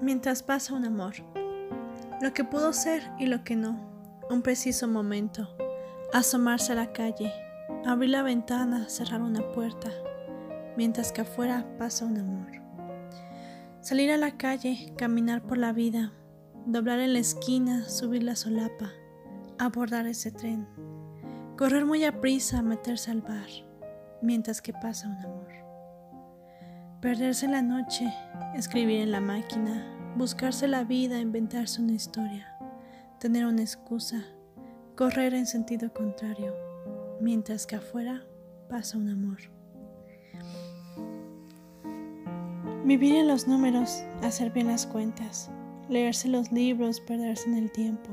Mientras pasa un amor. Lo que pudo ser y lo que no. Un preciso momento. Asomarse a la calle. Abrir la ventana, cerrar una puerta. Mientras que afuera pasa un amor. Salir a la calle, caminar por la vida. Doblar en la esquina, subir la solapa. Abordar ese tren. Correr muy a prisa, meterse al bar. Mientras que pasa un amor. Perderse la noche, escribir en la máquina, buscarse la vida, inventarse una historia, tener una excusa, correr en sentido contrario, mientras que afuera pasa un amor. Vivir en los números, hacer bien las cuentas, leerse los libros, perderse en el tiempo,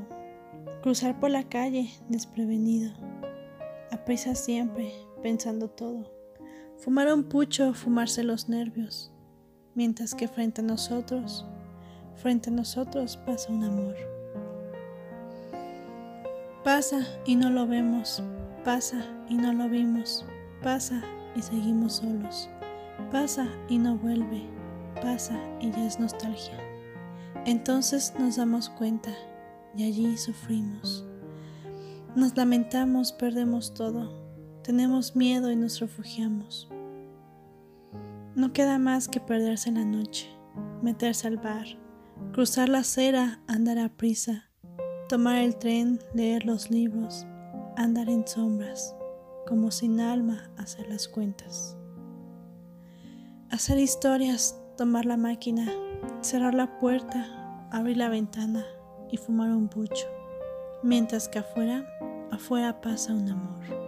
cruzar por la calle desprevenido, a siempre, pensando todo Fumar un pucho, fumarse los nervios, mientras que frente a nosotros, frente a nosotros pasa un amor. Pasa y no lo vemos, pasa y no lo vimos, pasa y seguimos solos, pasa y no vuelve, pasa y ya es nostalgia. Entonces nos damos cuenta y allí sufrimos. Nos lamentamos, perdemos todo tenemos miedo y nos refugiamos. No queda más que perderse en la noche, meterse al bar, cruzar la acera, andar a prisa, tomar el tren, leer los libros, andar en sombras, como sin alma hacer las cuentas. Hacer historias, tomar la máquina, cerrar la puerta, abrir la ventana y fumar un pucho, mientras que afuera, afuera pasa un amor.